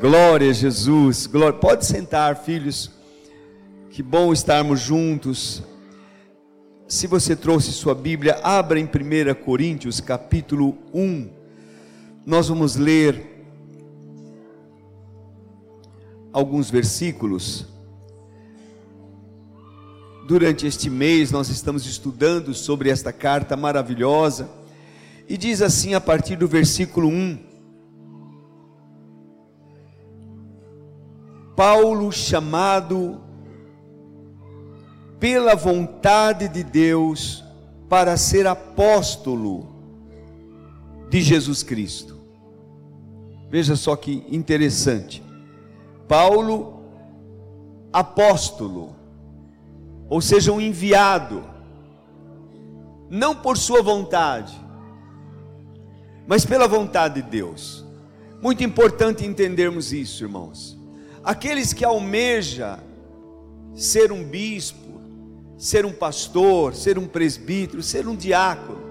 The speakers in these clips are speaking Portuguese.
Glória a Jesus. Glória. Pode sentar, filhos. Que bom estarmos juntos. Se você trouxe sua Bíblia, abra em 1 Coríntios, capítulo 1. Nós vamos ler alguns versículos. Durante este mês, nós estamos estudando sobre esta carta maravilhosa. E diz assim a partir do versículo 1: Paulo chamado pela vontade de Deus para ser apóstolo de Jesus Cristo. Veja só que interessante. Paulo, apóstolo, ou seja, um enviado, não por sua vontade, mas pela vontade de Deus. Muito importante entendermos isso, irmãos. Aqueles que almeja ser um bispo, ser um pastor, ser um presbítero, ser um diácono,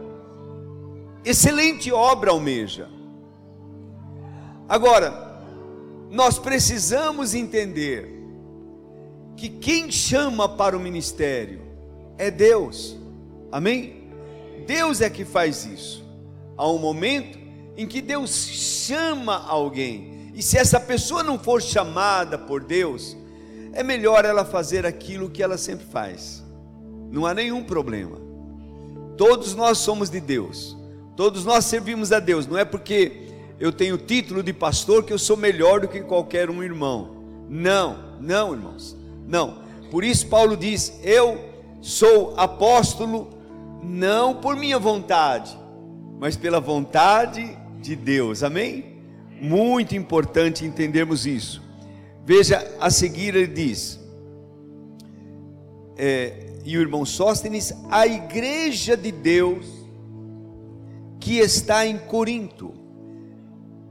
excelente obra almeja. Agora, nós precisamos entender que quem chama para o ministério é Deus, amém? Deus é que faz isso. Há um momento em que Deus chama alguém, e se essa pessoa não for chamada por Deus, é melhor ela fazer aquilo que ela sempre faz. Não há nenhum problema. Todos nós somos de Deus. Todos nós servimos a Deus. Não é porque eu tenho título de pastor que eu sou melhor do que qualquer um irmão. Não, não, irmãos. Não. Por isso Paulo diz: "Eu sou apóstolo não por minha vontade, mas pela vontade de Deus". Amém? Muito importante entendermos isso. Veja, a seguir ele diz, é, e o irmão Sóstenes, a igreja de Deus que está em Corinto.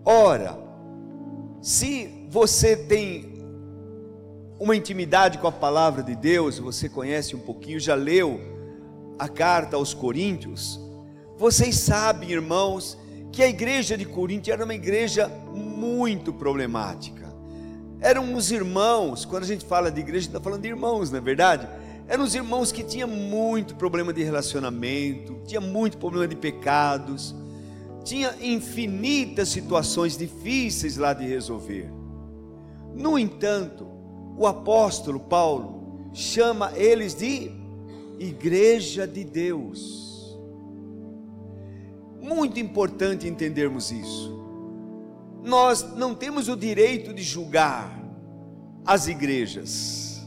Ora, se você tem uma intimidade com a palavra de Deus, você conhece um pouquinho, já leu a carta aos Coríntios, vocês sabem, irmãos, que a igreja de Corinto era uma igreja muito problemática. Eram os irmãos, quando a gente fala de igreja, está falando de irmãos, não é verdade? Eram os irmãos que tinham muito problema de relacionamento, tinha muito problema de pecados, tinha infinitas situações difíceis lá de resolver. No entanto, o apóstolo Paulo chama eles de igreja de Deus. Muito importante entendermos isso. Nós não temos o direito de julgar as igrejas.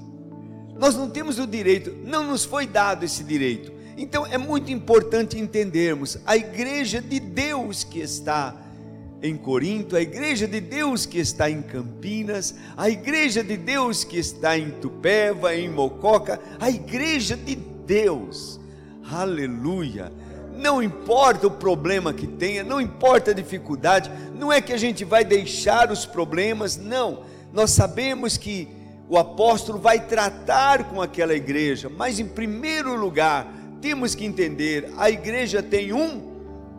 Nós não temos o direito, não nos foi dado esse direito. Então é muito importante entendermos a igreja de Deus que está em Corinto, a igreja de Deus que está em Campinas, a igreja de Deus que está em Tupéva, em Mococa, a igreja de Deus. Aleluia não importa o problema que tenha, não importa a dificuldade, não é que a gente vai deixar os problemas, não. Nós sabemos que o apóstolo vai tratar com aquela igreja, mas em primeiro lugar, temos que entender: a igreja tem um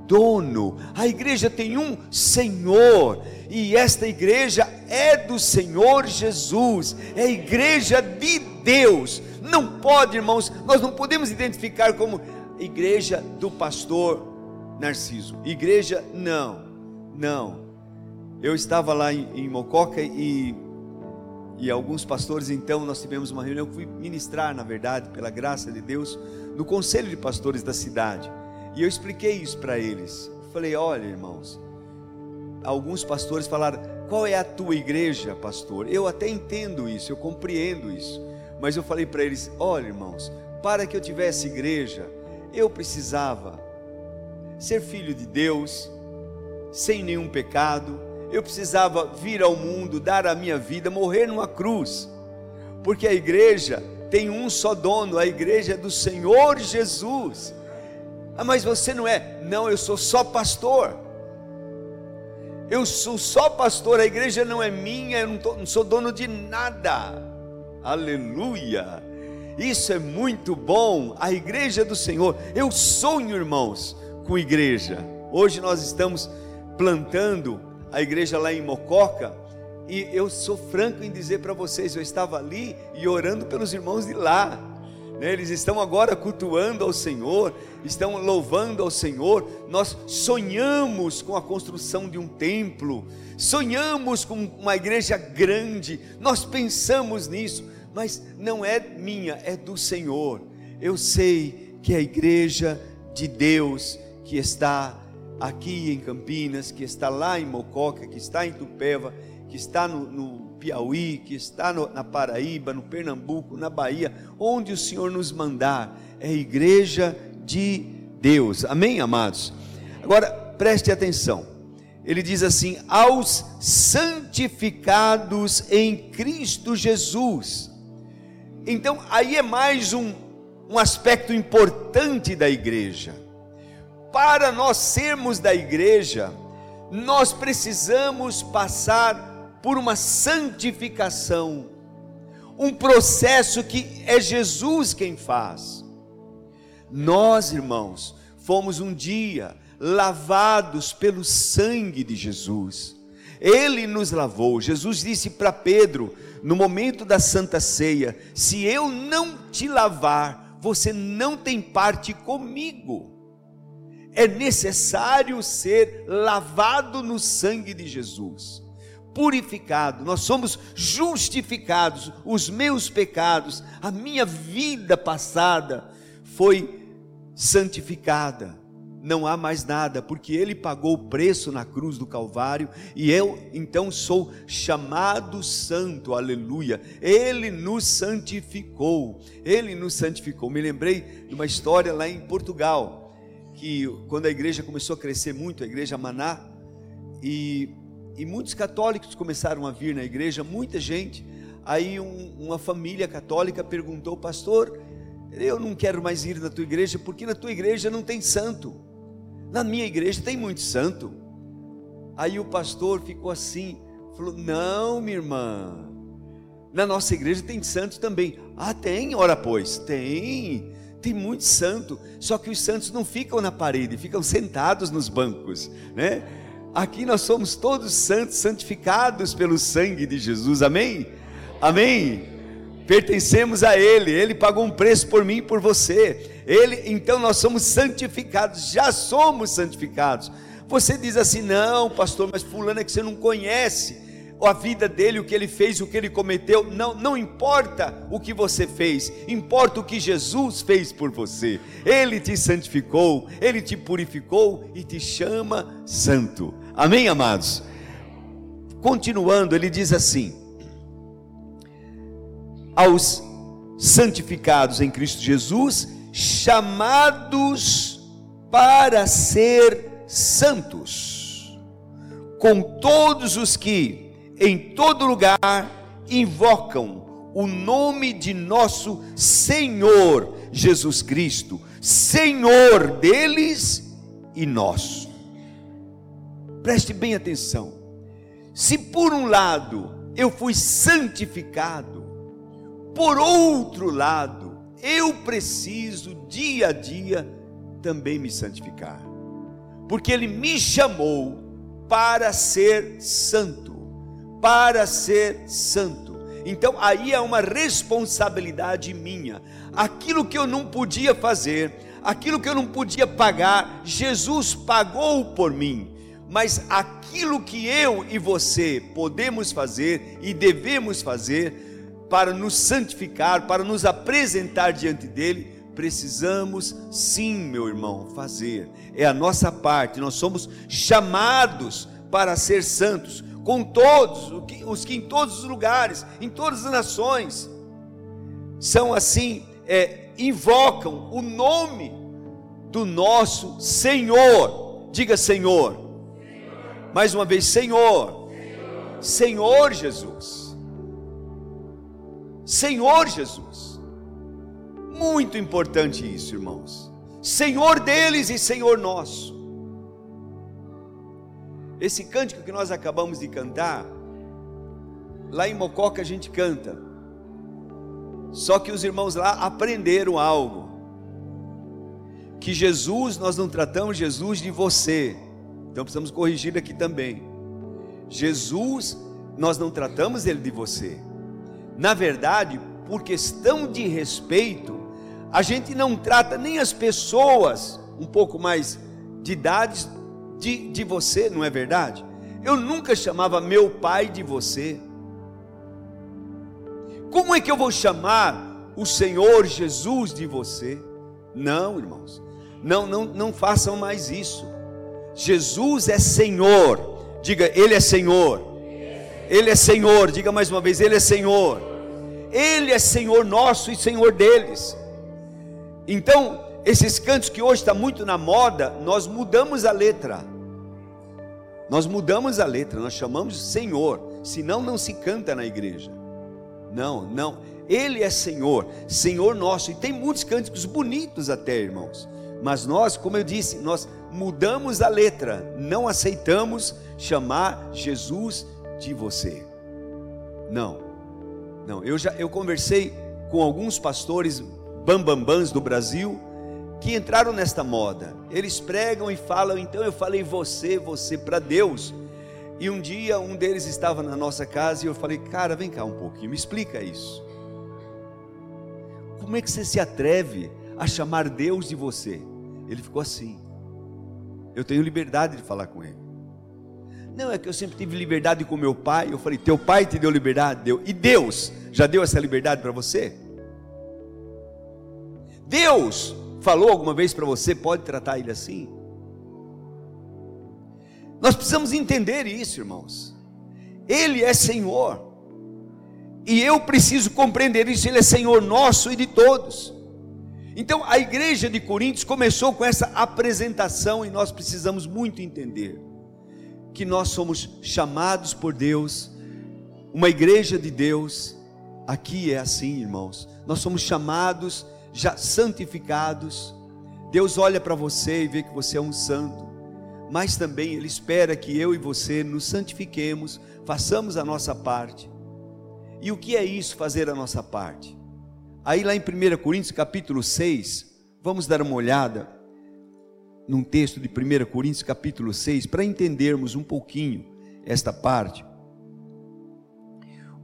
dono, a igreja tem um Senhor, e esta igreja é do Senhor Jesus, é a igreja de Deus. Não pode, irmãos, nós não podemos identificar como igreja do pastor Narciso. Igreja, não, não. Eu estava lá em, em Mococa e, e alguns pastores, então, nós tivemos uma reunião. Eu fui ministrar, na verdade, pela graça de Deus, no conselho de pastores da cidade. E eu expliquei isso para eles. Falei: olha, irmãos, alguns pastores falaram: qual é a tua igreja, pastor? Eu até entendo isso, eu compreendo isso. Mas eu falei para eles: olha, irmãos, para que eu tivesse igreja, eu precisava ser filho de Deus, sem nenhum pecado, eu precisava vir ao mundo, dar a minha vida, morrer numa cruz, porque a igreja tem um só dono, a igreja é do Senhor Jesus. Ah, mas você não é? Não, eu sou só pastor. Eu sou só pastor, a igreja não é minha, eu não, tô, não sou dono de nada. Aleluia. Isso é muito bom. A igreja do Senhor. Eu sonho, irmãos, com igreja. Hoje nós estamos plantando a igreja lá em Mococa E eu sou franco em dizer para vocês, eu estava ali e orando pelos irmãos de lá. Né? Eles estão agora cultuando ao Senhor, estão louvando ao Senhor. Nós sonhamos com a construção de um templo, sonhamos com uma igreja grande, nós pensamos nisso, mas não é minha, é do Senhor. Eu sei que a igreja de Deus que está aqui em Campinas, que está lá em Mococa, que está em Tupéva, que está no, no Piauí, que está no, na Paraíba, no Pernambuco, na Bahia, onde o Senhor nos mandar, é igreja de Deus. Amém, amados? Agora, preste atenção. Ele diz assim: aos santificados em Cristo Jesus. Então, aí é mais um, um aspecto importante da igreja. Para nós sermos da igreja, nós precisamos passar por uma santificação, um processo que é Jesus quem faz. Nós, irmãos, fomos um dia lavados pelo sangue de Jesus. Ele nos lavou. Jesus disse para Pedro, no momento da Santa Ceia: Se eu não te lavar, você não tem parte comigo. É necessário ser lavado no sangue de Jesus purificado, nós somos justificados. Os meus pecados, a minha vida passada foi santificada. Não há mais nada, porque Ele pagou o preço na cruz do Calvário e eu então sou chamado santo, aleluia. Ele nos santificou, Ele nos santificou. Me lembrei de uma história lá em Portugal, que quando a igreja começou a crescer muito, a igreja Maná, e e muitos católicos começaram a vir na igreja, muita gente. Aí um, uma família católica perguntou, pastor, eu não quero mais ir na tua igreja, porque na tua igreja não tem santo. Na minha igreja tem muito santo. Aí o pastor ficou assim, falou: Não, minha irmã, na nossa igreja tem santos também. Ah, tem? Ora, pois, tem. Tem muito santo. Só que os santos não ficam na parede, ficam sentados nos bancos, né? Aqui nós somos todos santos, santificados pelo sangue de Jesus, amém? Amém? Pertencemos a Ele, Ele pagou um preço por mim e por você. Ele, então nós somos santificados, já somos santificados. Você diz assim: não, pastor, mas Fulano é que você não conhece a vida dele, o que ele fez, o que ele cometeu. Não, não importa o que você fez, importa o que Jesus fez por você. Ele te santificou, ele te purificou e te chama santo. Amém, amados? Continuando, ele diz assim: aos santificados em Cristo Jesus, chamados para ser santos, com todos os que em todo lugar invocam o nome de nosso Senhor Jesus Cristo, Senhor deles e nosso. Preste bem atenção. Se por um lado eu fui santificado, por outro lado, eu preciso dia a dia também me santificar. Porque ele me chamou para ser santo, para ser santo. Então aí é uma responsabilidade minha. Aquilo que eu não podia fazer, aquilo que eu não podia pagar, Jesus pagou por mim mas aquilo que eu e você podemos fazer e devemos fazer para nos santificar, para nos apresentar diante dele, precisamos sim, meu irmão, fazer. É a nossa parte, nós somos chamados para ser santos, com todos, os que em todos os lugares, em todas as nações, são assim, é, invocam o nome do nosso Senhor. Diga Senhor. Mais uma vez, Senhor. Senhor, Senhor Jesus. Senhor Jesus. Muito importante isso, irmãos. Senhor deles e Senhor nosso. Esse cântico que nós acabamos de cantar, lá em Mococa a gente canta. Só que os irmãos lá aprenderam algo. Que Jesus, nós não tratamos Jesus de você, então precisamos corrigir aqui também. Jesus nós não tratamos ele de você. Na verdade, por questão de respeito, a gente não trata nem as pessoas um pouco mais de idades de, de você, não é verdade? Eu nunca chamava meu pai de você. Como é que eu vou chamar o Senhor Jesus de você? Não, irmãos. Não, não, não façam mais isso. Jesus é Senhor. Diga, Ele é Senhor. Ele é Senhor. Diga mais uma vez, Ele é Senhor. Ele é Senhor nosso e Senhor deles. Então, esses cantos que hoje está muito na moda, nós mudamos a letra. Nós mudamos a letra, nós chamamos Senhor, senão não se canta na igreja. Não, não. Ele é Senhor, Senhor nosso. E tem muitos cânticos bonitos até, irmãos. Mas nós, como eu disse, nós mudamos a letra, não aceitamos chamar Jesus de você. Não. Não, eu já eu conversei com alguns pastores bambambãs do Brasil que entraram nesta moda. Eles pregam e falam, então eu falei você, você para Deus. E um dia um deles estava na nossa casa e eu falei, cara, vem cá um pouquinho, me explica isso. Como é que você se atreve a chamar Deus de você? Ele ficou assim. Eu tenho liberdade de falar com ele. Não, é que eu sempre tive liberdade com meu pai. Eu falei, teu pai te deu liberdade? Deu. E Deus já deu essa liberdade para você? Deus falou alguma vez para você, pode tratar ele assim? Nós precisamos entender isso, irmãos. Ele é Senhor. E eu preciso compreender isso, ele é Senhor nosso e de todos. Então a igreja de Coríntios começou com essa apresentação e nós precisamos muito entender que nós somos chamados por Deus, uma igreja de Deus, aqui é assim, irmãos. Nós somos chamados, já santificados. Deus olha para você e vê que você é um santo, mas também Ele espera que eu e você nos santifiquemos, façamos a nossa parte. E o que é isso, fazer a nossa parte? Aí lá em 1 Coríntios capítulo 6, vamos dar uma olhada num texto de 1 Coríntios capítulo 6, para entendermos um pouquinho esta parte.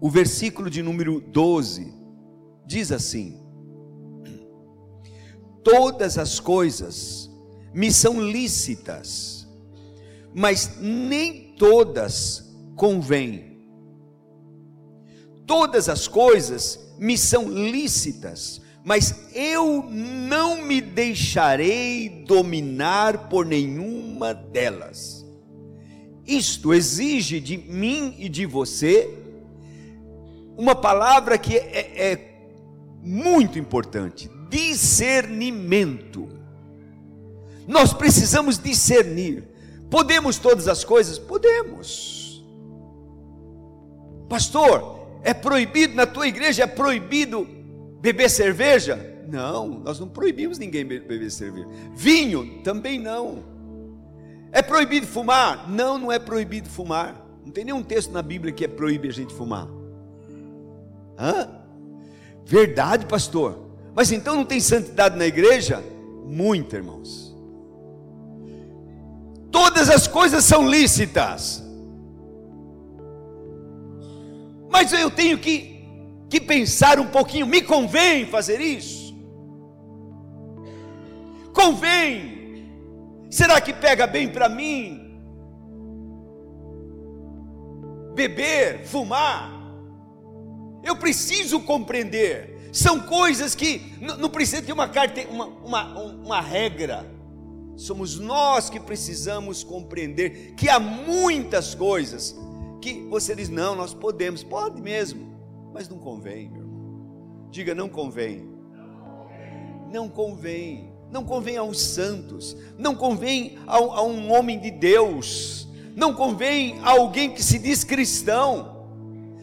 O versículo de número 12 diz assim: Todas as coisas me são lícitas, mas nem todas convêm. Todas as coisas me são lícitas, mas eu não me deixarei dominar por nenhuma delas. Isto exige de mim e de você uma palavra que é, é muito importante: discernimento. Nós precisamos discernir. Podemos todas as coisas? Podemos. Pastor, é proibido na tua igreja, é proibido beber cerveja? Não, nós não proibimos ninguém beber cerveja. Vinho? Também não. É proibido fumar? Não, não é proibido fumar. Não tem nenhum texto na Bíblia que é proíbe a gente fumar. Hã? Verdade, pastor. Mas então não tem santidade na igreja? Muita, irmãos. Todas as coisas são lícitas. Mas eu tenho que que pensar um pouquinho, me convém fazer isso? Convém? Será que pega bem para mim? Beber, fumar? Eu preciso compreender. São coisas que não precisa ter uma, uma, uma, uma regra. Somos nós que precisamos compreender que há muitas coisas que você diz, não, nós podemos, pode mesmo. Mas não convém, meu irmão. Diga, não convém. Não convém. Não convém aos santos. Não convém a, a um homem de Deus. Não convém a alguém que se diz cristão.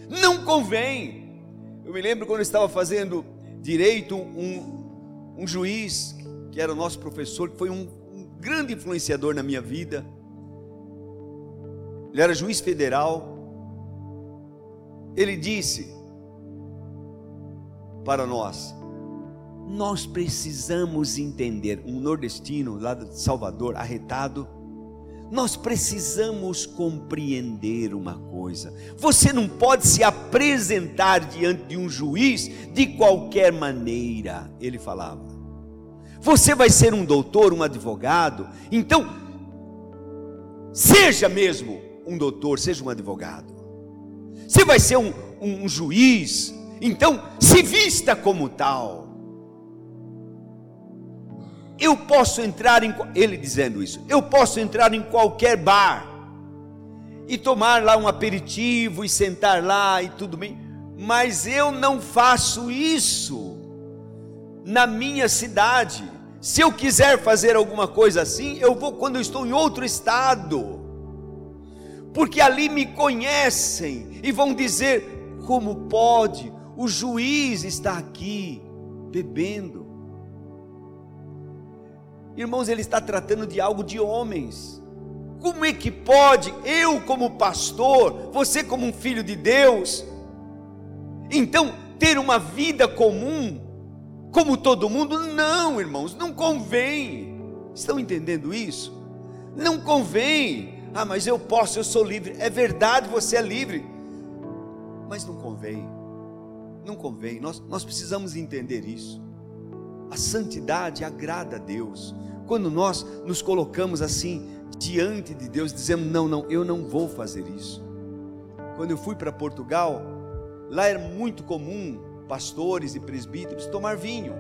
Não convém. Eu me lembro quando eu estava fazendo direito, um, um juiz, que era o nosso professor, que foi um, um grande influenciador na minha vida. Ele era juiz federal. Ele disse: para nós. Nós precisamos entender, um nordestino lá de Salvador, arretado, nós precisamos compreender uma coisa: você não pode se apresentar diante de um juiz de qualquer maneira, ele falava. Você vai ser um doutor, um advogado, então, seja mesmo um doutor, seja um advogado. Você vai ser um, um, um juiz, então se vista como tal. Eu posso entrar em ele dizendo isso. Eu posso entrar em qualquer bar e tomar lá um aperitivo e sentar lá e tudo bem, mas eu não faço isso na minha cidade. Se eu quiser fazer alguma coisa assim, eu vou quando eu estou em outro estado. Porque ali me conhecem e vão dizer: como pode? O juiz está aqui bebendo. Irmãos, ele está tratando de algo de homens. Como é que pode eu, como pastor, você, como um filho de Deus, então ter uma vida comum, como todo mundo? Não, irmãos, não convém. Estão entendendo isso? Não convém. Ah, mas eu posso, eu sou livre. É verdade, você é livre. Mas não convém. Não convém. Nós, nós precisamos entender isso. A santidade agrada a Deus. Quando nós nos colocamos assim diante de Deus, dizemos: Não, não, eu não vou fazer isso. Quando eu fui para Portugal, lá era muito comum pastores e presbíteros tomar vinho.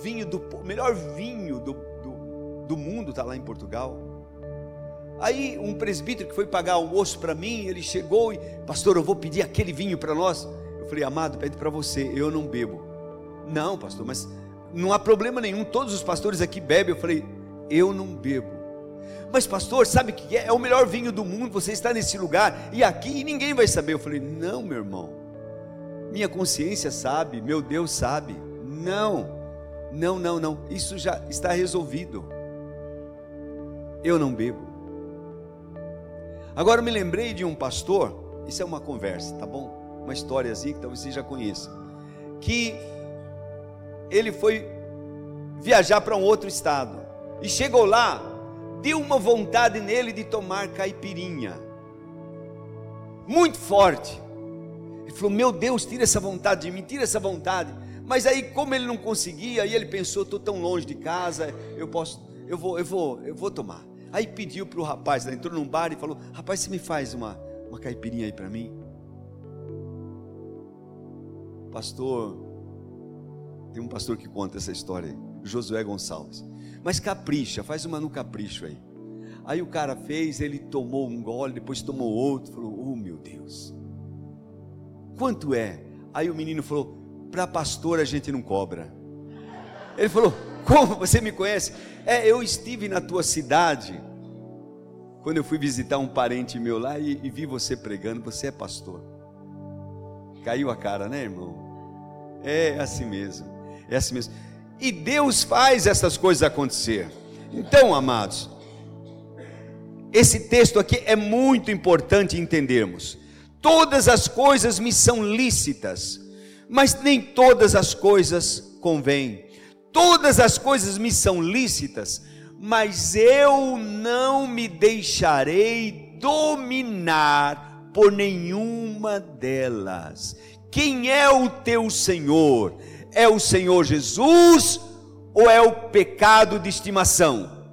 Vinho do melhor vinho do, do, do mundo está lá em Portugal. Aí um presbítero que foi pagar almoço para mim, ele chegou e, pastor, eu vou pedir aquele vinho para nós. Falei, amado, pede para você, eu não bebo. Não, pastor, mas não há problema nenhum, todos os pastores aqui bebem. Eu falei, eu não bebo. Mas, pastor, sabe que é? É o melhor vinho do mundo. Você está nesse lugar e aqui e ninguém vai saber. Eu falei, não, meu irmão. Minha consciência sabe, meu Deus sabe. Não, não, não, não. Isso já está resolvido. Eu não bebo. Agora eu me lembrei de um pastor. Isso é uma conversa, tá bom? Uma historiazinha que talvez você já conheça. Que ele foi viajar para um outro estado. E chegou lá, deu uma vontade nele de tomar caipirinha. Muito forte. Ele falou: Meu Deus, tira essa vontade de mim, tira essa vontade. Mas aí, como ele não conseguia, aí ele pensou: Estou tão longe de casa, eu posso, eu vou, eu vou, eu vou tomar. Aí pediu para o rapaz, entrou num bar e falou: Rapaz, você me faz uma, uma caipirinha aí para mim? Pastor, tem um pastor que conta essa história aí, Josué Gonçalves. Mas capricha, faz uma no capricho aí. Aí o cara fez, ele tomou um gole, depois tomou outro, falou: Oh meu Deus, quanto é? Aí o menino falou: Para pastor a gente não cobra. Ele falou: Como você me conhece? É, eu estive na tua cidade quando eu fui visitar um parente meu lá e, e vi você pregando. Você é pastor. Caiu a cara, né, irmão? É assim mesmo. É assim mesmo. E Deus faz essas coisas acontecer. Então, amados, esse texto aqui é muito importante entendermos. Todas as coisas me são lícitas, mas nem todas as coisas convêm. Todas as coisas me são lícitas, mas eu não me deixarei dominar por nenhuma delas. Quem é o teu Senhor? É o Senhor Jesus ou é o pecado de estimação?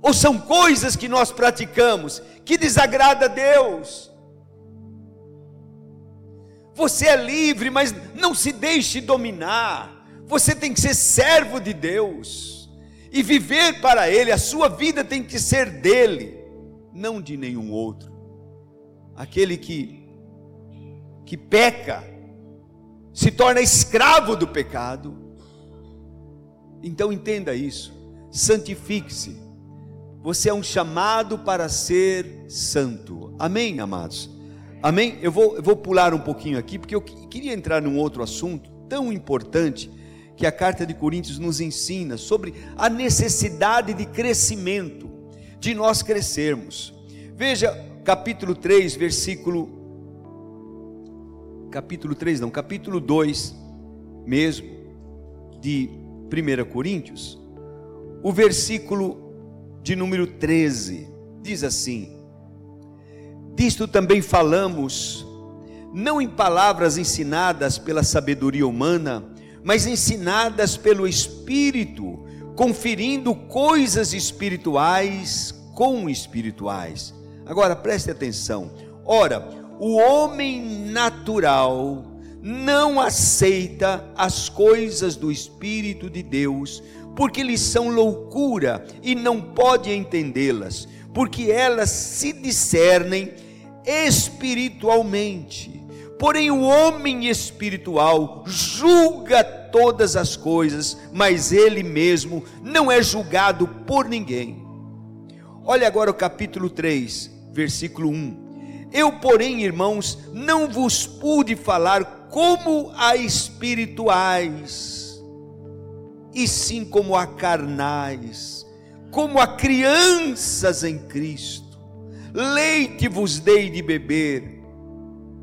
Ou são coisas que nós praticamos que desagrada a Deus? Você é livre, mas não se deixe dominar. Você tem que ser servo de Deus e viver para Ele. A sua vida tem que ser dele, não de nenhum outro. Aquele que que peca se torna escravo do pecado. Então entenda isso, santifique-se. Você é um chamado para ser santo. Amém, amados? Amém? Eu vou, eu vou pular um pouquinho aqui, porque eu queria entrar num outro assunto tão importante que a carta de Coríntios nos ensina sobre a necessidade de crescimento, de nós crescermos. Veja capítulo 3, versículo capítulo 3, não, capítulo 2 mesmo, de 1 Coríntios, o versículo de número 13. Diz assim: Disto também falamos, não em palavras ensinadas pela sabedoria humana, mas ensinadas pelo Espírito, conferindo coisas espirituais com espirituais. Agora preste atenção. Ora, o homem natural não aceita as coisas do Espírito de Deus, porque lhes são loucura e não pode entendê-las, porque elas se discernem espiritualmente. Porém, o homem espiritual julga todas as coisas, mas ele mesmo não é julgado por ninguém. Olha agora o capítulo 3, versículo 1. Eu, porém, irmãos, não vos pude falar como a espirituais, e sim como a carnais, como a crianças em Cristo. Leite vos dei de beber,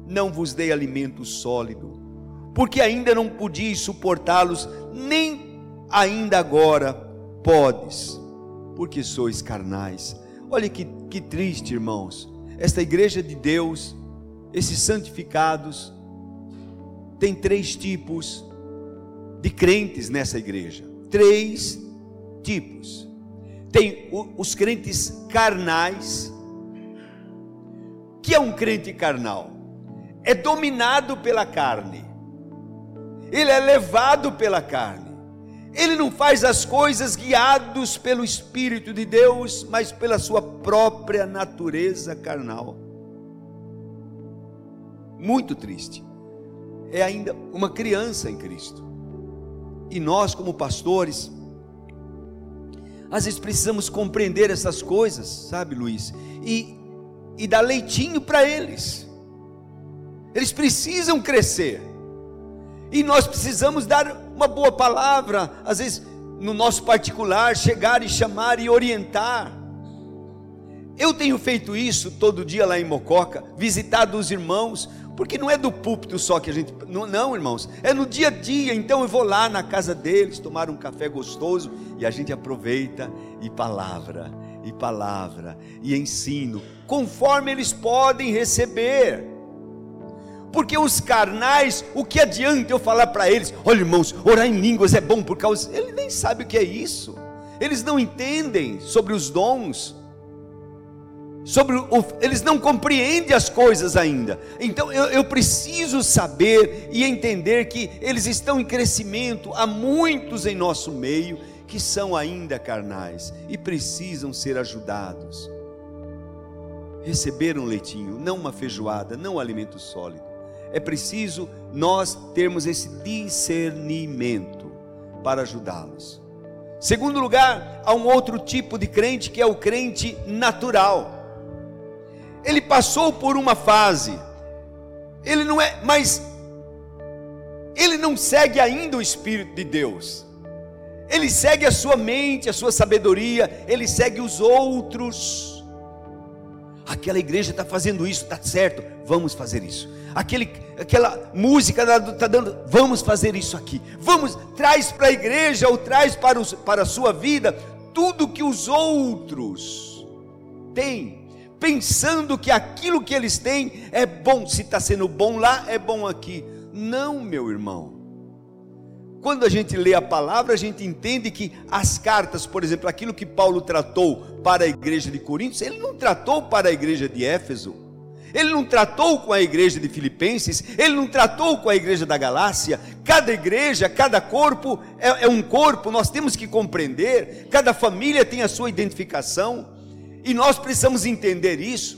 não vos dei alimento sólido, porque ainda não podias suportá-los, nem ainda agora podes, porque sois carnais. Olha que, que triste, irmãos. Esta igreja de Deus, esses santificados, tem três tipos de crentes nessa igreja. Três tipos. Tem os crentes carnais. que é um crente carnal? é dominado pela carne, ele é levado pela carne, ele não faz as coisas guiados pelo Espírito de Deus, mas pela sua própria natureza carnal. Muito triste. É ainda uma criança em Cristo. E nós, como pastores, às vezes precisamos compreender essas coisas, sabe, Luiz? E, e dar leitinho para eles eles precisam crescer. E nós precisamos dar uma boa palavra, às vezes no nosso particular, chegar e chamar e orientar. Eu tenho feito isso todo dia lá em Mococa, visitado os irmãos, porque não é do púlpito só que a gente. Não, não, irmãos, é no dia a dia. Então eu vou lá na casa deles, tomar um café gostoso e a gente aproveita e palavra, e palavra, e ensino, conforme eles podem receber. Porque os carnais, o que adianta eu falar para eles? Olha, irmãos, orar em línguas é bom por causa. Ele nem sabe o que é isso. Eles não entendem sobre os dons. Sobre o, eles não compreendem as coisas ainda. Então eu, eu preciso saber e entender que eles estão em crescimento. Há muitos em nosso meio que são ainda carnais e precisam ser ajudados. Receber um leitinho, não uma feijoada, não um alimento sólido é preciso nós termos esse discernimento para ajudá-los. Segundo lugar, há um outro tipo de crente que é o crente natural. Ele passou por uma fase, ele não é, mas ele não segue ainda o Espírito de Deus. Ele segue a sua mente, a sua sabedoria, ele segue os outros. Aquela igreja está fazendo isso, está certo, vamos fazer isso aquele, aquela música está dando, vamos fazer isso aqui, vamos, traz para a igreja ou traz para, os, para a sua vida tudo que os outros têm, pensando que aquilo que eles têm é bom, se está sendo bom lá, é bom aqui. Não, meu irmão. Quando a gente lê a palavra, a gente entende que as cartas, por exemplo, aquilo que Paulo tratou para a igreja de Coríntios, ele não tratou para a igreja de Éfeso. Ele não tratou com a igreja de Filipenses, ele não tratou com a igreja da Galácia. Cada igreja, cada corpo é, é, um corpo, nós temos que compreender. Cada família tem a sua identificação, e nós precisamos entender isso.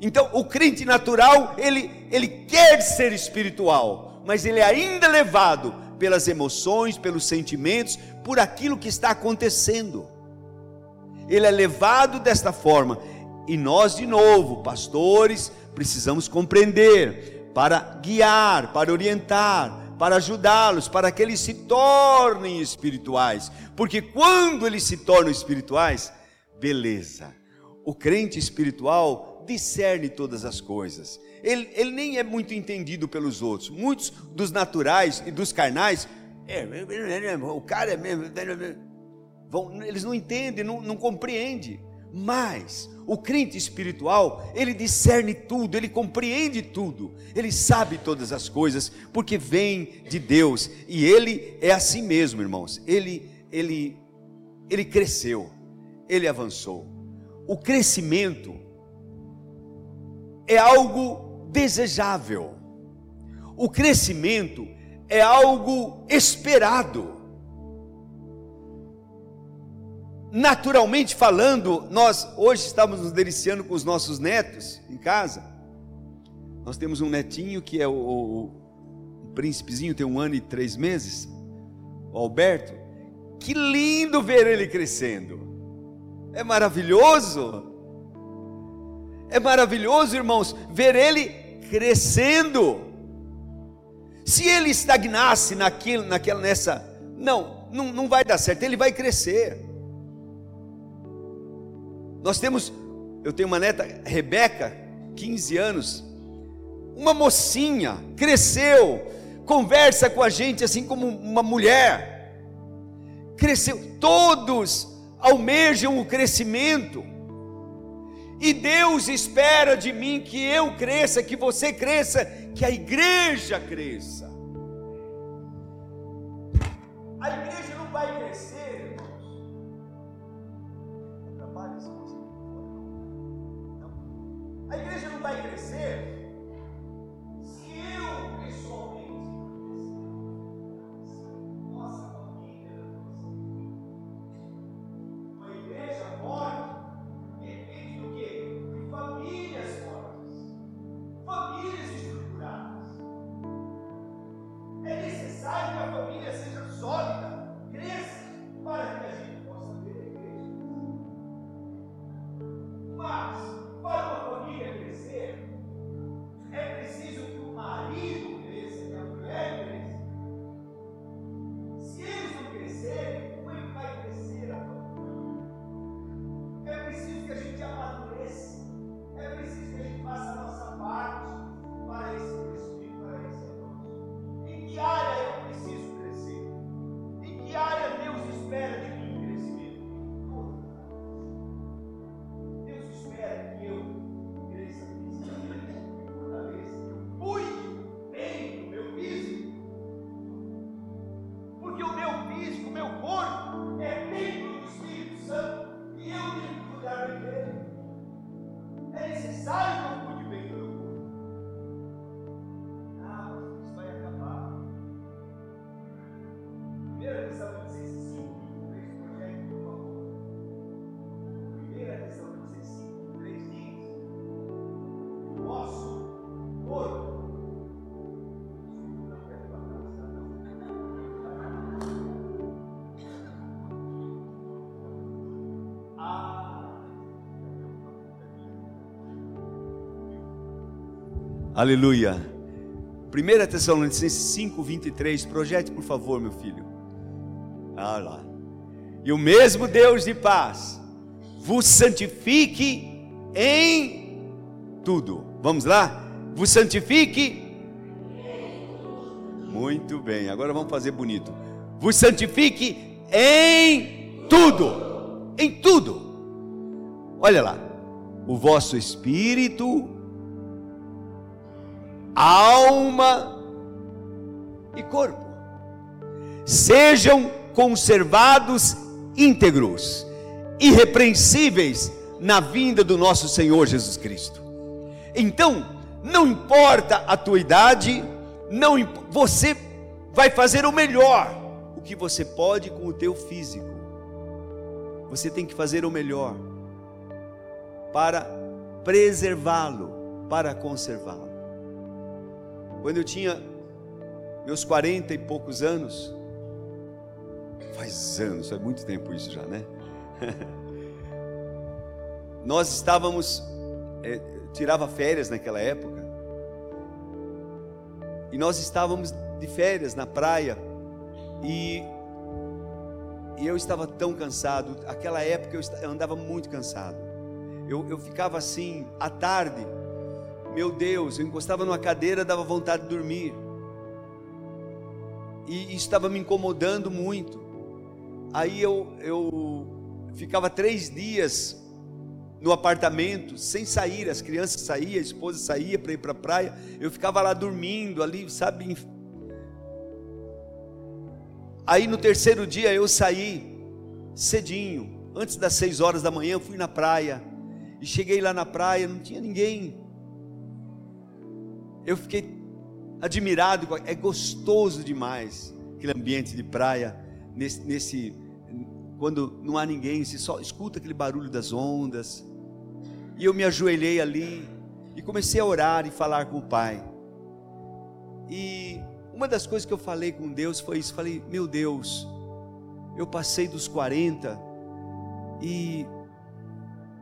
Então, o crente natural, ele, ele quer ser espiritual, mas ele é ainda levado pelas emoções, pelos sentimentos, por aquilo que está acontecendo. Ele é levado desta forma, e nós, de novo, pastores, precisamos compreender para guiar, para orientar, para ajudá-los, para que eles se tornem espirituais. Porque quando eles se tornam espirituais, beleza. O crente espiritual discerne todas as coisas. Ele, ele nem é muito entendido pelos outros. Muitos dos naturais e dos carnais, é, o cara é mesmo vão, eles não entendem, não, não compreendem. Mas o crente espiritual, ele discerne tudo, ele compreende tudo, ele sabe todas as coisas, porque vem de Deus, e ele é assim mesmo, irmãos. Ele ele ele cresceu, ele avançou. O crescimento é algo desejável. O crescimento é algo esperado. Naturalmente falando, nós hoje estamos nos deliciando com os nossos netos em casa. Nós temos um netinho que é o, o, o príncipezinho, tem um ano e três meses, o Alberto. Que lindo ver ele crescendo. É maravilhoso. É maravilhoso, irmãos, ver ele crescendo. Se ele estagnasse naquilo, naquela, nessa, não, não, não vai dar certo. Ele vai crescer. Nós temos, eu tenho uma neta, Rebeca, 15 anos, uma mocinha, cresceu, conversa com a gente assim como uma mulher, cresceu, todos almejam o crescimento, e Deus espera de mim que eu cresça, que você cresça, que a igreja cresça. Aleluia. 1 Tessalonicenses 5, 23. Projete, por favor, meu filho. Ah lá. E o mesmo Deus de paz vos santifique em tudo. Vamos lá? Vos santifique. Muito bem. Agora vamos fazer bonito. Vos santifique em tudo. Em tudo. Olha lá. O vosso espírito, alma e corpo sejam conservados íntegros, irrepreensíveis na vinda do nosso Senhor Jesus Cristo. Então, não importa a tua idade, não você vai fazer o melhor, o que você pode com o teu físico. Você tem que fazer o melhor para preservá-lo, para conservá-lo. Quando eu tinha meus 40 e poucos anos, faz anos, faz muito tempo isso já, né? Nós estávamos, é, tirava férias naquela época, e nós estávamos de férias na praia, e, e eu estava tão cansado, aquela época eu, eu andava muito cansado, eu, eu ficava assim, à tarde, meu Deus, eu encostava numa cadeira, dava vontade de dormir, e estava me incomodando muito. Aí eu, eu ficava três dias no apartamento, sem sair, as crianças saíam, a esposa saía para ir para a praia, eu ficava lá dormindo ali, sabe? Aí no terceiro dia eu saí cedinho, antes das seis horas da manhã, fui na praia, e cheguei lá na praia, não tinha ninguém. Eu fiquei admirado, é gostoso demais aquele ambiente de praia, nesse, nesse quando não há ninguém, se só escuta aquele barulho das ondas. E eu me ajoelhei ali e comecei a orar e falar com o Pai. E uma das coisas que eu falei com Deus foi isso: falei, meu Deus, eu passei dos 40 e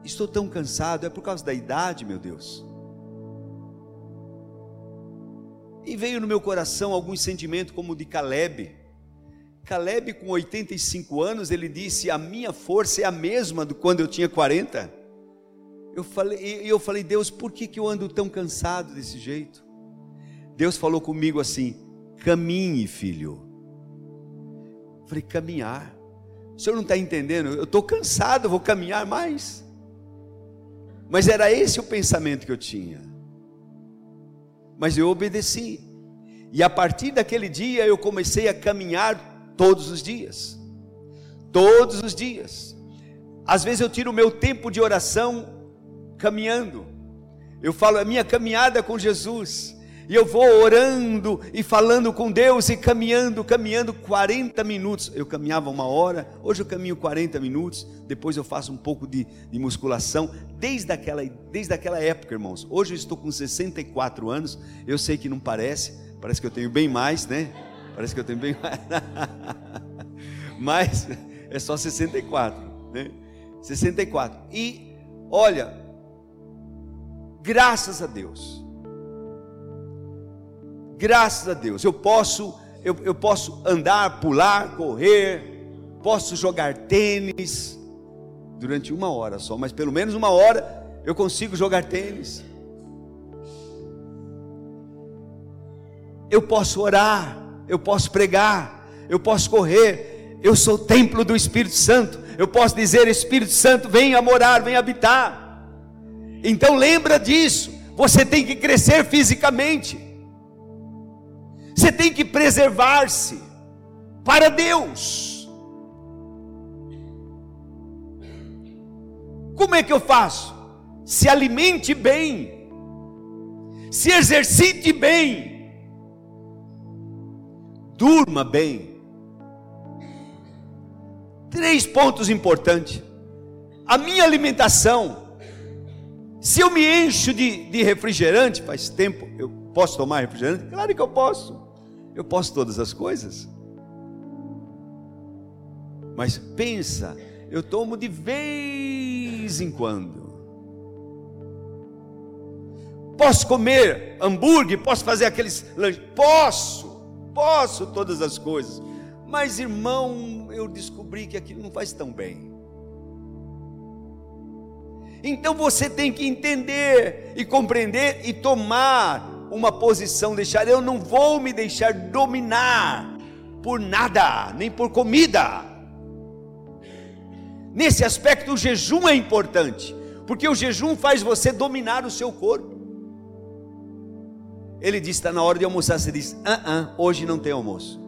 estou tão cansado, é por causa da idade, meu Deus. E veio no meu coração algum sentimento como o de Caleb. Caleb, com 85 anos, ele disse: A minha força é a mesma do quando eu tinha 40. Eu falei, eu falei, Deus, por que, que eu ando tão cansado desse jeito? Deus falou comigo assim: caminhe, filho. Eu falei, caminhar. O senhor não está entendendo? Eu estou cansado, vou caminhar mais. Mas era esse o pensamento que eu tinha mas eu obedeci. E a partir daquele dia eu comecei a caminhar todos os dias. Todos os dias. Às vezes eu tiro o meu tempo de oração caminhando. Eu falo a minha caminhada com Jesus e eu vou orando e falando com Deus e caminhando, caminhando 40 minutos. Eu caminhava uma hora, hoje eu caminho 40 minutos, depois eu faço um pouco de, de musculação, desde aquela, desde aquela época, irmãos. Hoje eu estou com 64 anos, eu sei que não parece, parece que eu tenho bem mais, né? Parece que eu tenho bem mais. Mas é só 64, né? 64. E olha, graças a Deus Graças a Deus, eu posso, eu, eu posso andar, pular, correr, posso jogar tênis durante uma hora só, mas pelo menos uma hora eu consigo jogar tênis. Eu posso orar, eu posso pregar, eu posso correr. Eu sou o templo do Espírito Santo. Eu posso dizer: Espírito Santo, venha morar, venha habitar. Então lembra disso. Você tem que crescer fisicamente. Você tem que preservar-se para Deus. Como é que eu faço? Se alimente bem, se exercite bem, durma bem. Três pontos importantes. A minha alimentação, se eu me encho de, de refrigerante, faz tempo, eu posso tomar refrigerante? Claro que eu posso. Eu posso todas as coisas. Mas pensa, eu tomo de vez em quando. Posso comer hambúrguer, posso fazer aqueles lanches, posso, posso todas as coisas. Mas irmão, eu descobri que aquilo não faz tão bem. Então você tem que entender e compreender e tomar uma posição, deixar, eu não vou me deixar dominar por nada, nem por comida. Nesse aspecto, o jejum é importante, porque o jejum faz você dominar o seu corpo. Ele diz: está na hora de almoçar. Você diz: ah, ah, hoje não tem almoço.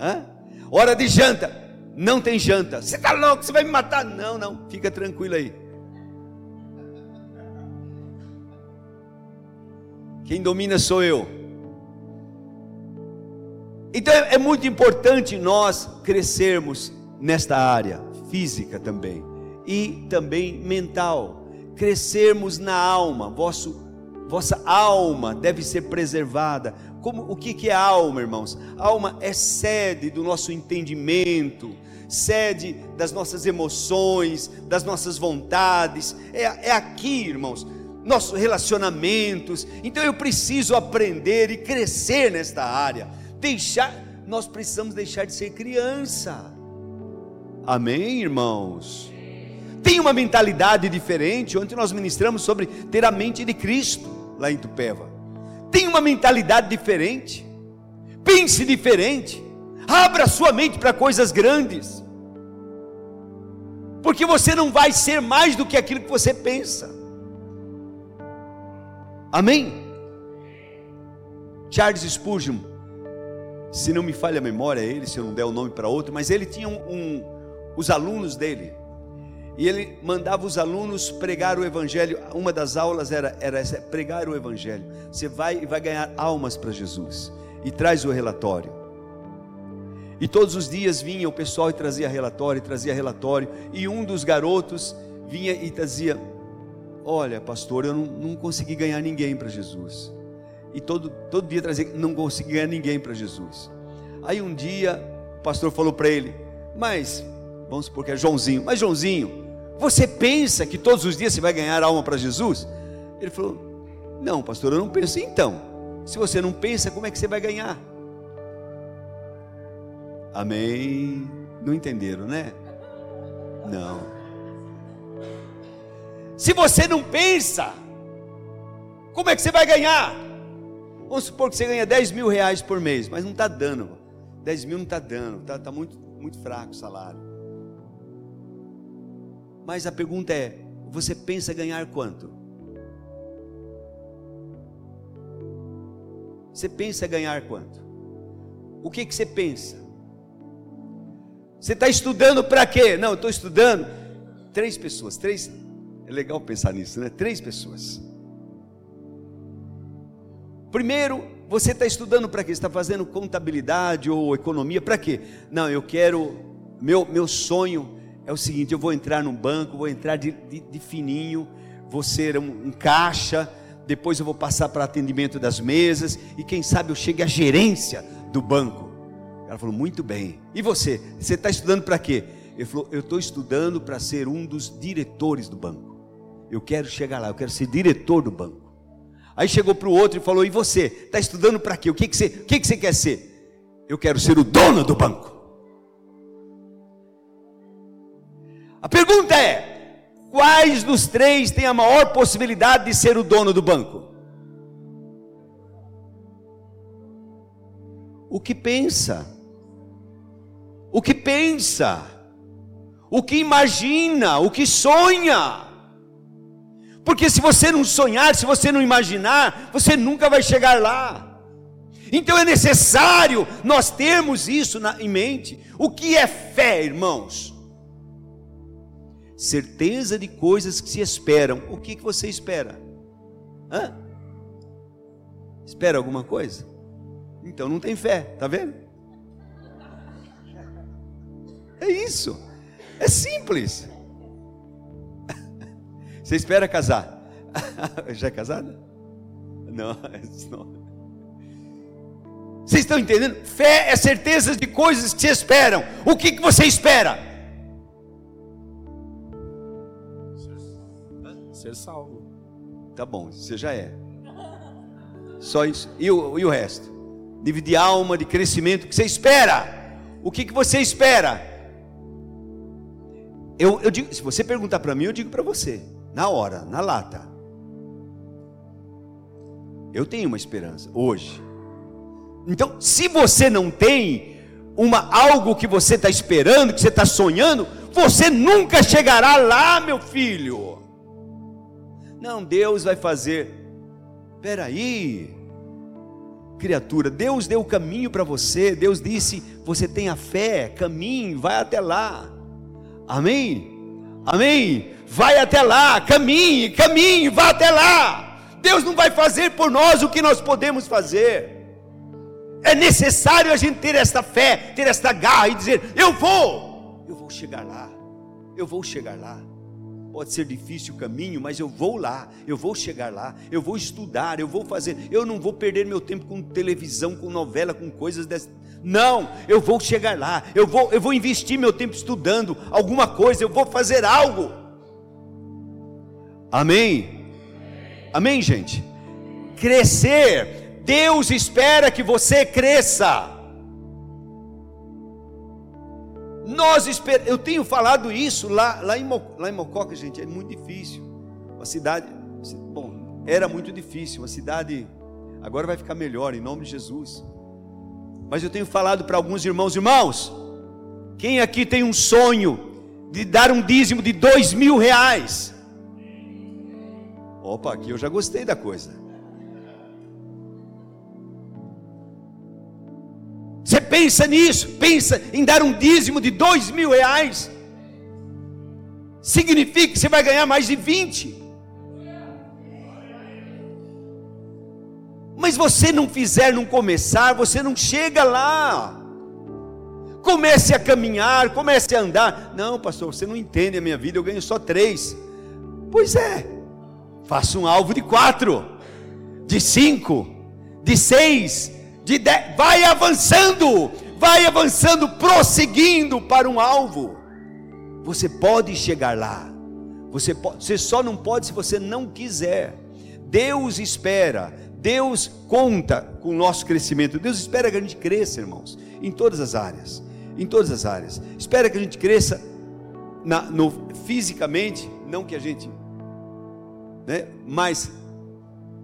Hã? Hora de janta, não tem janta. Você está louco? Você vai me matar? Não, não, fica tranquilo aí. Quem domina sou eu. Então é muito importante nós crescermos nesta área física também e também mental. Crescermos na alma, vosso vossa alma deve ser preservada. Como o que que é alma, irmãos? Alma é sede do nosso entendimento, sede das nossas emoções, das nossas vontades. É, é aqui, irmãos, nossos relacionamentos. Então eu preciso aprender e crescer nesta área. Deixar, nós precisamos deixar de ser criança. Amém, irmãos? Tem uma mentalidade diferente. Ontem nós ministramos sobre ter a mente de Cristo lá em Tupéva. Tem uma mentalidade diferente. Pense diferente. Abra sua mente para coisas grandes. Porque você não vai ser mais do que aquilo que você pensa. Amém? Charles Spurgeon, se não me falha a memória, ele, se eu não der o nome para outro, mas ele tinha um, um, os alunos dele, e ele mandava os alunos pregar o evangelho. Uma das aulas era, era essa, pregar o evangelho. Você vai e vai ganhar almas para Jesus. E traz o relatório. E todos os dias vinha o pessoal e trazia relatório, trazia relatório. E um dos garotos vinha e trazia: Olha, pastor, eu não, não consegui ganhar ninguém para Jesus. E todo, todo dia trazia: Não consegui ganhar ninguém para Jesus. Aí um dia o pastor falou para ele: Mas, vamos supor que é Joãozinho, mas Joãozinho, você pensa que todos os dias você vai ganhar alma para Jesus? Ele falou: Não, pastor, eu não penso. Então, se você não pensa, como é que você vai ganhar? Amém. Não entenderam, né? Não. Se você não pensa, como é que você vai ganhar? Vamos supor que você ganha 10 mil reais por mês, mas não está dando. 10 mil não está dando, está tá muito, muito fraco o salário. Mas a pergunta é: você pensa ganhar quanto? Você pensa ganhar quanto? O que, que você pensa? Você está estudando para quê? Não, estou estudando. Três pessoas, três. É legal pensar nisso, né? Três pessoas. Primeiro, você está estudando para quê? Você está fazendo contabilidade ou economia para quê? Não, eu quero. Meu, meu sonho é o seguinte: eu vou entrar num banco, vou entrar de, de, de fininho, vou ser um, um, caixa, depois eu vou passar para atendimento das mesas, e quem sabe eu chegue à gerência do banco. Ela falou: muito bem. E você? Você está estudando para quê? Ele falou: eu estou estudando para ser um dos diretores do banco. Eu quero chegar lá, eu quero ser diretor do banco. Aí chegou para o outro e falou: E você? Está estudando para quê? O que, que, você, o que, que você quer ser? Eu quero ser o dono do banco. A pergunta é: quais dos três tem a maior possibilidade de ser o dono do banco? O que pensa, o que pensa, o que imagina, o que sonha. Porque se você não sonhar, se você não imaginar, você nunca vai chegar lá. Então é necessário nós termos isso na, em mente. O que é fé, irmãos? certeza de coisas que se esperam. O que, que você espera? Hã? Espera alguma coisa? Então não tem fé, tá vendo? É isso. É simples. Você espera casar? Já é casada? Não, não. Vocês estão entendendo? Fé é certeza de coisas que se esperam. O que, que você espera? ser salvo. Tá bom, você já é. Só isso. E o, e o resto? Nível de alma, de crescimento, que você espera? O que, que você espera? Eu, eu digo, se você perguntar para mim, eu digo para você, na hora, na lata. Eu tenho uma esperança hoje. Então, se você não tem uma algo que você está esperando, que você está sonhando, você nunca chegará lá, meu filho. Não, Deus vai fazer. Espera aí, criatura, Deus deu o caminho para você. Deus disse: você tenha fé, caminhe, vai até lá. Amém? Amém? Vai até lá, caminhe, caminhe, vá até lá. Deus não vai fazer por nós o que nós podemos fazer. É necessário a gente ter esta fé, ter esta garra e dizer: Eu vou, eu vou chegar lá, eu vou chegar lá. Pode ser difícil o caminho, mas eu vou lá, eu vou chegar lá, eu vou estudar, eu vou fazer, eu não vou perder meu tempo com televisão, com novela, com coisas dessas. Não, eu vou chegar lá, eu vou, eu vou investir meu tempo estudando alguma coisa, eu vou fazer algo. Amém? Amém, gente? Crescer, Deus espera que você cresça. Nós esper... Eu tenho falado isso lá, lá, em, Mo... lá em Mococa, gente, é muito difícil. Uma cidade, bom, era muito difícil. Uma cidade, agora vai ficar melhor, em nome de Jesus. Mas eu tenho falado para alguns irmãos, irmãos, quem aqui tem um sonho de dar um dízimo de dois mil reais? Opa, aqui eu já gostei da coisa. Você pensa nisso, pensa em dar um dízimo de dois mil reais, significa que você vai ganhar mais de 20. Mas você não fizer, não começar, você não chega lá. Comece a caminhar, comece a andar. Não, pastor, você não entende a minha vida, eu ganho só três. Pois é, faça um alvo de quatro, de cinco, de seis, de dez. Vai avançando, vai avançando, prosseguindo para um alvo. Você pode chegar lá. Você, pode, você só não pode se você não quiser. Deus espera Deus conta com o nosso crescimento. Deus espera que a gente cresça, irmãos, em todas as áreas. Em todas as áreas. Espera que a gente cresça na, no, fisicamente, não que a gente, né, mas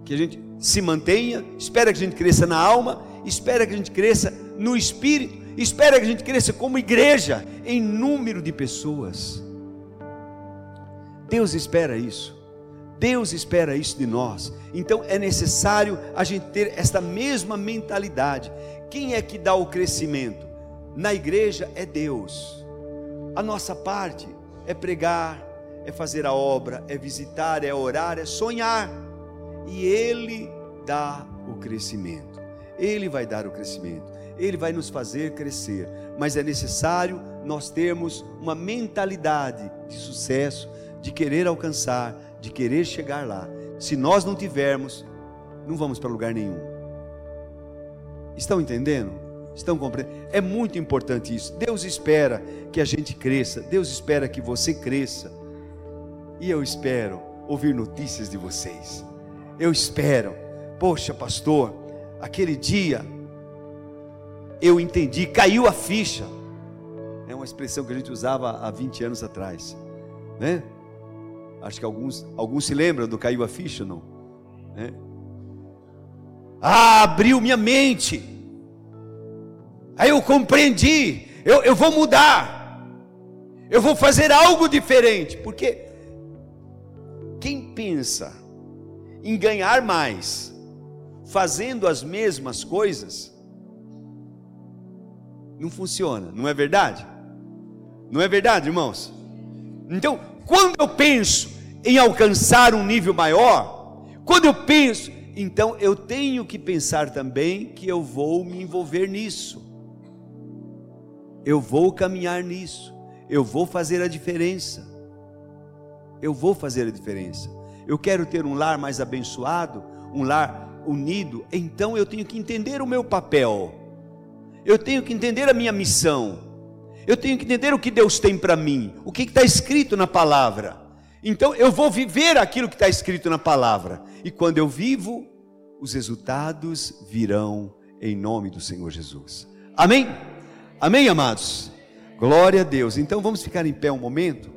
que a gente se mantenha. Espera que a gente cresça na alma. Espera que a gente cresça no espírito. Espera que a gente cresça como igreja em número de pessoas. Deus espera isso. Deus espera isso de nós. Então é necessário a gente ter esta mesma mentalidade. Quem é que dá o crescimento? Na igreja é Deus. A nossa parte é pregar, é fazer a obra, é visitar, é orar, é sonhar. E Ele dá o crescimento. Ele vai dar o crescimento. Ele vai nos fazer crescer. Mas é necessário nós termos uma mentalidade de sucesso, de querer alcançar, de querer chegar lá. Se nós não tivermos, não vamos para lugar nenhum. Estão entendendo? Estão compreendendo? É muito importante isso. Deus espera que a gente cresça. Deus espera que você cresça. E eu espero ouvir notícias de vocês. Eu espero. Poxa, pastor, aquele dia eu entendi, caiu a ficha. É uma expressão que a gente usava há 20 anos atrás, né? Acho que alguns, alguns se lembram do Caiu a Ficha, não? É. Ah, abriu minha mente. Aí eu compreendi. Eu, eu vou mudar. Eu vou fazer algo diferente. Porque quem pensa em ganhar mais fazendo as mesmas coisas, não funciona, não é verdade? Não é verdade, irmãos? Então, quando eu penso em alcançar um nível maior, quando eu penso, então eu tenho que pensar também que eu vou me envolver nisso. Eu vou caminhar nisso. Eu vou fazer a diferença. Eu vou fazer a diferença. Eu quero ter um lar mais abençoado, um lar unido, então eu tenho que entender o meu papel. Eu tenho que entender a minha missão. Eu tenho que entender o que Deus tem para mim, o que está escrito na palavra. Então eu vou viver aquilo que está escrito na palavra. E quando eu vivo, os resultados virão em nome do Senhor Jesus. Amém? Amém, amados? Glória a Deus. Então vamos ficar em pé um momento.